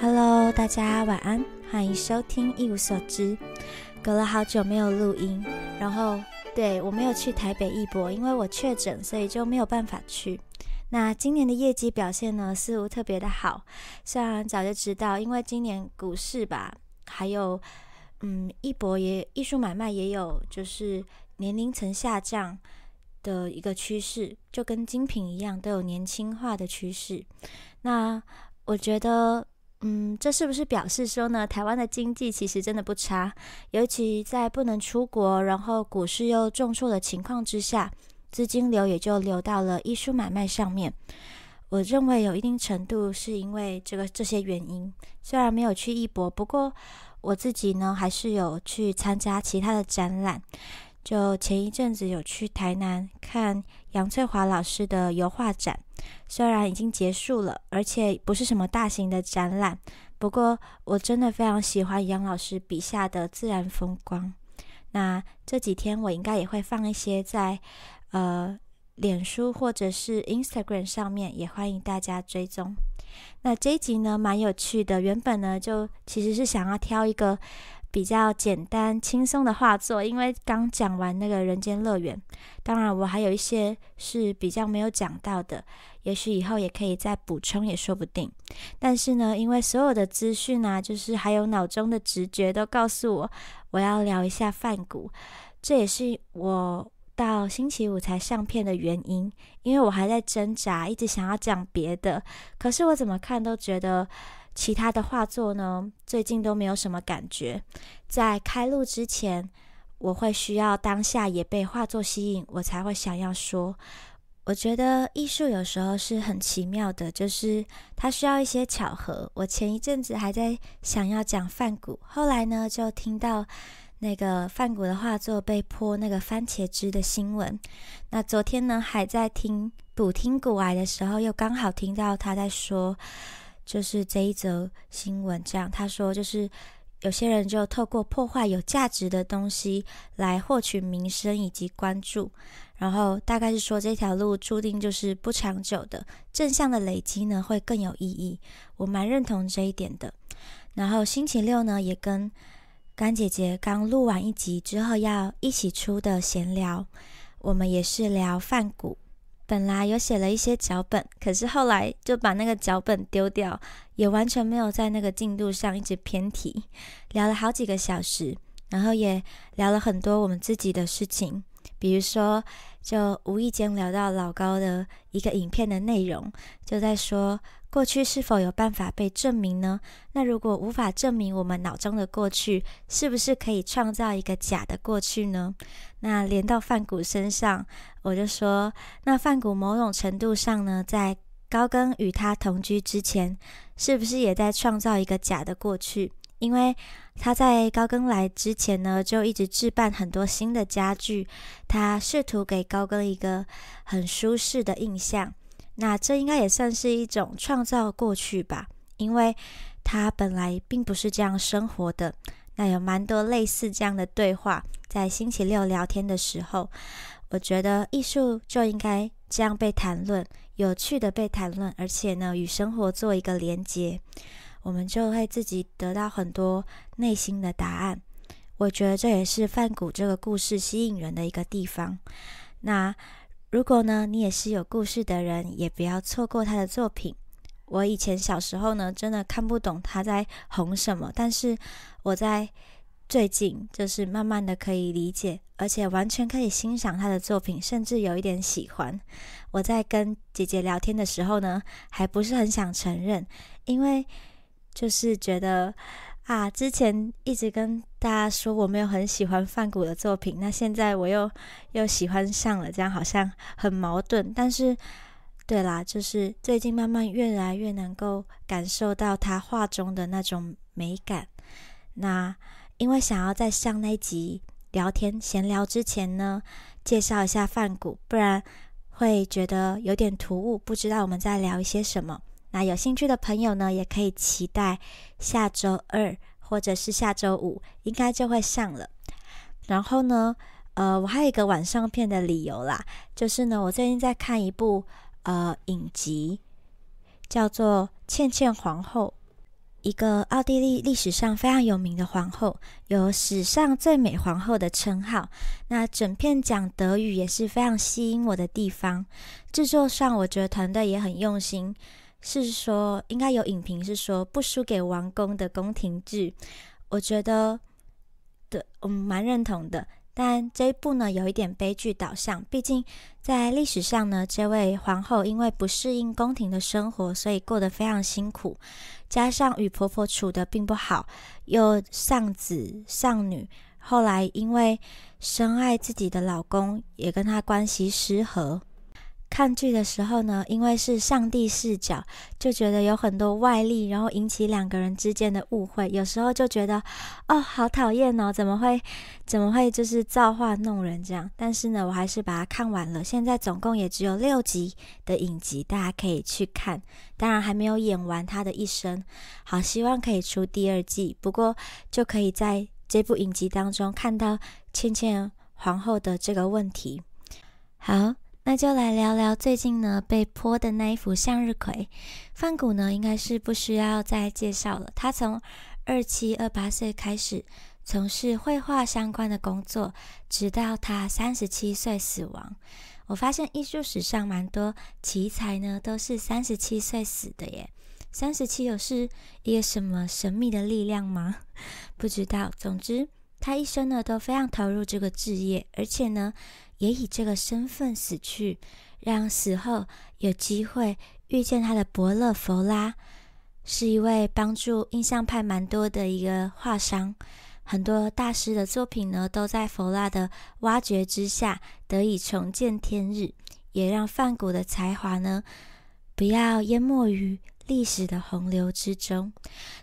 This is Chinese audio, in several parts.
Hello，大家晚安，欢迎收听一无所知。隔了好久没有录音，然后对我没有去台北艺博，因为我确诊，所以就没有办法去。那今年的业绩表现呢，似乎特别的好。虽然早就知道，因为今年股市吧，还有嗯，艺博也艺术买卖也有，就是年龄层下降的一个趋势，就跟精品一样，都有年轻化的趋势。那我觉得。嗯，这是不是表示说呢，台湾的经济其实真的不差？尤其在不能出国，然后股市又重挫的情况之下，资金流也就流到了艺术买卖上面。我认为有一定程度是因为这个这些原因。虽然没有去艺博，不过我自己呢还是有去参加其他的展览。就前一阵子有去台南看杨翠华老师的油画展，虽然已经结束了，而且不是什么大型的展览，不过我真的非常喜欢杨老师笔下的自然风光。那这几天我应该也会放一些在呃脸书或者是 Instagram 上面，也欢迎大家追踪。那这一集呢蛮有趣的，原本呢就其实是想要挑一个。比较简单轻松的画作，因为刚讲完那个人间乐园，当然我还有一些是比较没有讲到的，也许以后也可以再补充，也说不定。但是呢，因为所有的资讯啊，就是还有脑中的直觉都告诉我，我要聊一下梵谷，这也是我到星期五才上片的原因，因为我还在挣扎，一直想要讲别的，可是我怎么看都觉得。其他的画作呢，最近都没有什么感觉。在开录之前，我会需要当下也被画作吸引，我才会想要说。我觉得艺术有时候是很奇妙的，就是它需要一些巧合。我前一阵子还在想要讲梵谷，后来呢就听到那个梵谷的画作被泼那个番茄汁的新闻。那昨天呢还在听补听古癌的时候，又刚好听到他在说。就是这一则新闻，这样他说，就是有些人就透过破坏有价值的东西来获取名声以及关注，然后大概是说这条路注定就是不长久的，正向的累积呢会更有意义。我蛮认同这一点的。然后星期六呢，也跟干姐姐刚录完一集之后要一起出的闲聊，我们也是聊范谷。本来有写了一些脚本，可是后来就把那个脚本丢掉，也完全没有在那个进度上一直偏题。聊了好几个小时，然后也聊了很多我们自己的事情，比如说，就无意间聊到老高的一个影片的内容，就在说。过去是否有办法被证明呢？那如果无法证明我们脑中的过去，是不是可以创造一个假的过去呢？那连到范谷身上，我就说，那范谷某种程度上呢，在高更与他同居之前，是不是也在创造一个假的过去？因为他在高更来之前呢，就一直置办很多新的家具，他试图给高更一个很舒适的印象。那这应该也算是一种创造过去吧，因为他本来并不是这样生活的。那有蛮多类似这样的对话，在星期六聊天的时候，我觉得艺术就应该这样被谈论，有趣的被谈论，而且呢，与生活做一个连接，我们就会自己得到很多内心的答案。我觉得这也是梵谷这个故事吸引人的一个地方。那。如果呢，你也是有故事的人，也不要错过他的作品。我以前小时候呢，真的看不懂他在红什么，但是我在最近就是慢慢的可以理解，而且完全可以欣赏他的作品，甚至有一点喜欢。我在跟姐姐聊天的时候呢，还不是很想承认，因为就是觉得。啊，之前一直跟大家说我没有很喜欢范谷的作品，那现在我又又喜欢上了，这样好像很矛盾。但是，对啦，就是最近慢慢越来越能够感受到他画中的那种美感。那因为想要在上那集聊天闲聊之前呢，介绍一下范谷，不然会觉得有点突兀，不知道我们在聊一些什么。那有兴趣的朋友呢，也可以期待下周二或者是下周五，应该就会上了。然后呢，呃，我还有一个晚上片的理由啦，就是呢，我最近在看一部呃影集，叫做《倩倩皇后》。一个奥地利历史上非常有名的皇后，有史上最美皇后的称号。那整片讲德语也是非常吸引我的地方。制作上，我觉得团队也很用心。是说，应该有影评是说不输给王宫的宫廷剧。我觉得，对，我蛮认同的。但这一部呢，有一点悲剧导向。毕竟在历史上呢，这位皇后因为不适应宫廷的生活，所以过得非常辛苦。加上与婆婆处的并不好，又丧子丧女，后来因为深爱自己的老公，也跟他关系失和。看剧的时候呢，因为是上帝视角，就觉得有很多外力，然后引起两个人之间的误会。有时候就觉得，哦，好讨厌哦，怎么会，怎么会就是造化弄人这样？但是呢，我还是把它看完了。现在总共也只有六集的影集，大家可以去看。当然还没有演完他的一生，好，希望可以出第二季。不过就可以在这部影集当中看到倩倩皇后的这个问题。好。那就来聊聊最近呢被泼的那一幅向日葵。范谷呢应该是不需要再介绍了。他从二七二八岁开始从事绘画相关的工作，直到他三十七岁死亡。我发现艺术史上蛮多奇才呢都是三十七岁死的耶。三十七有是一个什么神秘的力量吗？不知道。总之，他一生呢都非常投入这个职业，而且呢。也以这个身份死去，让死后有机会遇见他的伯乐弗拉，是一位帮助印象派蛮多的一个画商。很多大师的作品呢，都在弗拉的挖掘之下得以重见天日，也让梵谷的才华呢，不要淹没于。历史的洪流之中，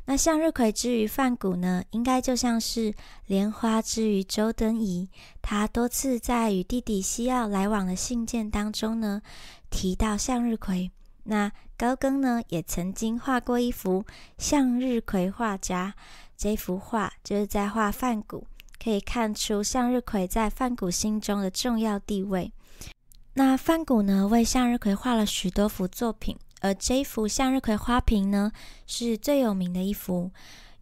那向日葵之于梵谷呢，应该就像是莲花之于周敦颐。他多次在与弟弟西奥来往的信件当中呢，提到向日葵。那高更呢，也曾经画过一幅《向日葵画家》，这幅画就是在画梵谷，可以看出向日葵在梵谷心中的重要地位。那梵谷呢，为向日葵画了许多幅作品。而这一幅向日葵花瓶呢，是最有名的一幅，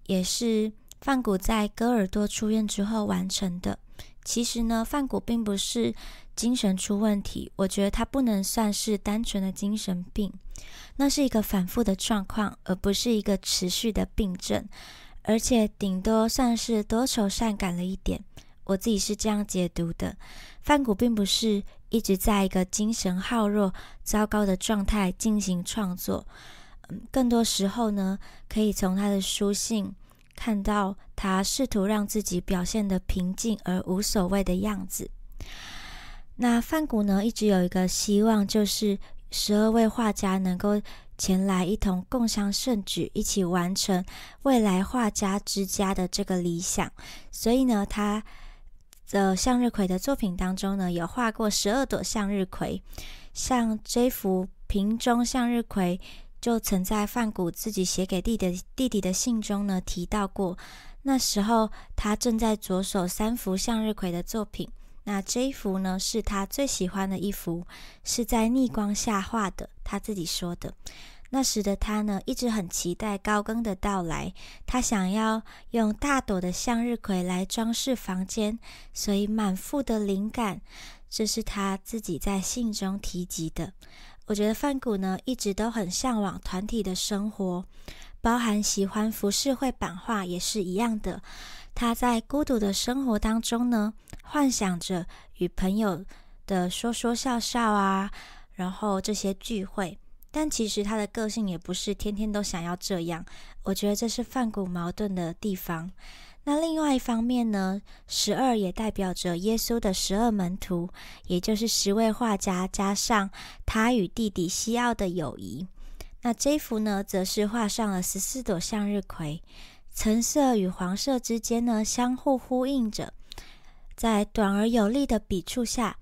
也是范谷在戈尔多出院之后完成的。其实呢，范谷并不是精神出问题，我觉得他不能算是单纯的精神病，那是一个反复的状况，而不是一个持续的病症，而且顶多算是多愁善感了一点。我自己是这样解读的，范谷并不是。一直在一个精神耗弱、糟糕的状态进行创作。嗯，更多时候呢，可以从他的书信看到他试图让自己表现得平静而无所谓的样子。那范谷呢，一直有一个希望，就是十二位画家能够前来一同共襄盛举，一起完成未来画家之家的这个理想。所以呢，他。的向日葵的作品当中呢，有画过十二朵向日葵。像这幅瓶中向日葵，就曾在范谷自己写给弟弟弟弟的信中呢提到过。那时候他正在着手三幅向日葵的作品。那这一幅呢，是他最喜欢的一幅，是在逆光下画的。他自己说的。那时的他呢，一直很期待高更的到来。他想要用大朵的向日葵来装饰房间，所以满腹的灵感，这是他自己在信中提及的。我觉得范谷呢，一直都很向往团体的生活，包含喜欢浮世绘版画也是一样的。他在孤独的生活当中呢，幻想着与朋友的说说笑笑啊，然后这些聚会。但其实他的个性也不是天天都想要这样，我觉得这是犯谷矛盾的地方。那另外一方面呢，十二也代表着耶稣的十二门徒，也就是十位画家加上他与弟弟西奥的友谊。那这幅呢，则是画上了十四朵向日葵，橙色与黄色之间呢相互呼应着，在短而有力的笔触下。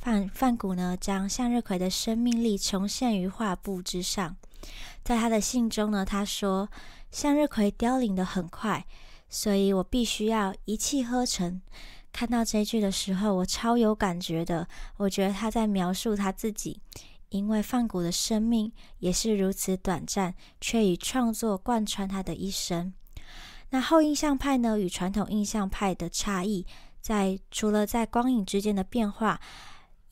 范范谷呢，将向日葵的生命力重现于画布之上。在他的信中呢，他说：“向日葵凋零的很快，所以我必须要一气呵成。”看到这句的时候，我超有感觉的。我觉得他在描述他自己，因为范谷的生命也是如此短暂，却以创作贯穿他的一生。那后印象派呢，与传统印象派的差异，在除了在光影之间的变化，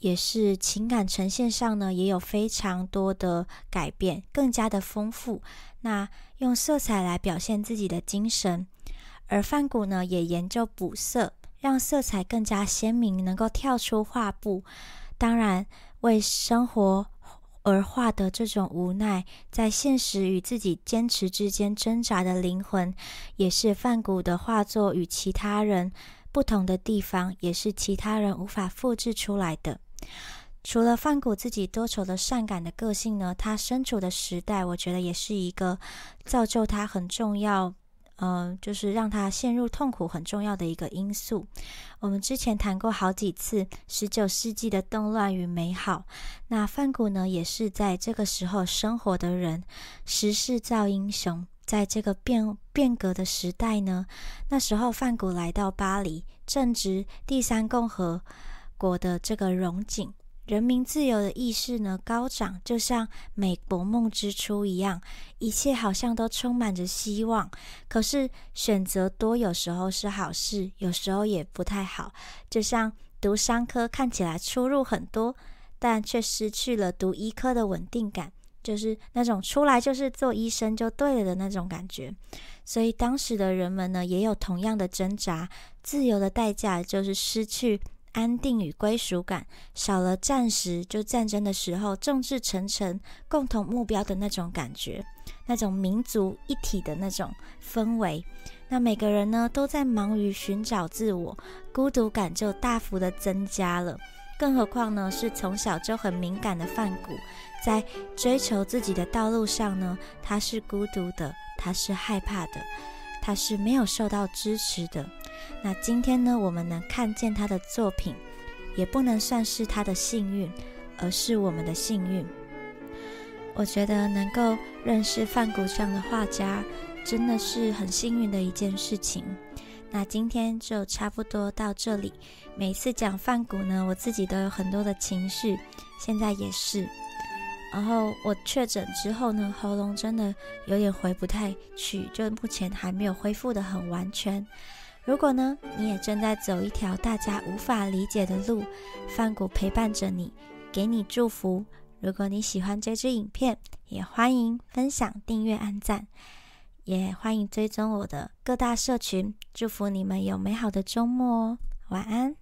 也是情感呈现上呢，也有非常多的改变，更加的丰富。那用色彩来表现自己的精神，而范谷呢，也研究补色，让色彩更加鲜明，能够跳出画布。当然，为生活而画的这种无奈，在现实与自己坚持之间挣扎的灵魂，也是范谷的画作与其他人不同的地方，也是其他人无法复制出来的。除了范谷自己多愁的善感的个性呢，他身处的时代，我觉得也是一个造就他很重要。嗯，就是让他陷入痛苦很重要的一个因素。我们之前谈过好几次十九世纪的动乱与美好，那范谷呢，也是在这个时候生活的人。时势造英雄，在这个变变革的时代呢，那时候范谷来到巴黎，正值第三共和国的这个荣景。人民自由的意识呢高涨，就像美国梦之初一样，一切好像都充满着希望。可是选择多有时候是好事，有时候也不太好。就像读商科看起来出入很多，但却失去了读医科的稳定感，就是那种出来就是做医生就对了的那种感觉。所以当时的人们呢也有同样的挣扎，自由的代价就是失去。安定与归属感少了，战时就战争的时候，众志成城、共同目标的那种感觉，那种民族一体的那种氛围。那每个人呢，都在忙于寻找自我，孤独感就大幅的增加了。更何况呢，是从小就很敏感的范谷，在追求自己的道路上呢，他是孤独的，他是害怕的，他是没有受到支持的。那今天呢，我们能看见他的作品，也不能算是他的幸运，而是我们的幸运。我觉得能够认识梵谷这样的画家，真的是很幸运的一件事情。那今天就差不多到这里。每次讲梵谷呢，我自己都有很多的情绪，现在也是。然后我确诊之后呢，喉咙真的有点回不太去，就目前还没有恢复的很完全。如果呢，你也正在走一条大家无法理解的路，范谷陪伴着你，给你祝福。如果你喜欢这支影片，也欢迎分享、订阅、按赞，也欢迎追踪我的各大社群。祝福你们有美好的周末哦，晚安。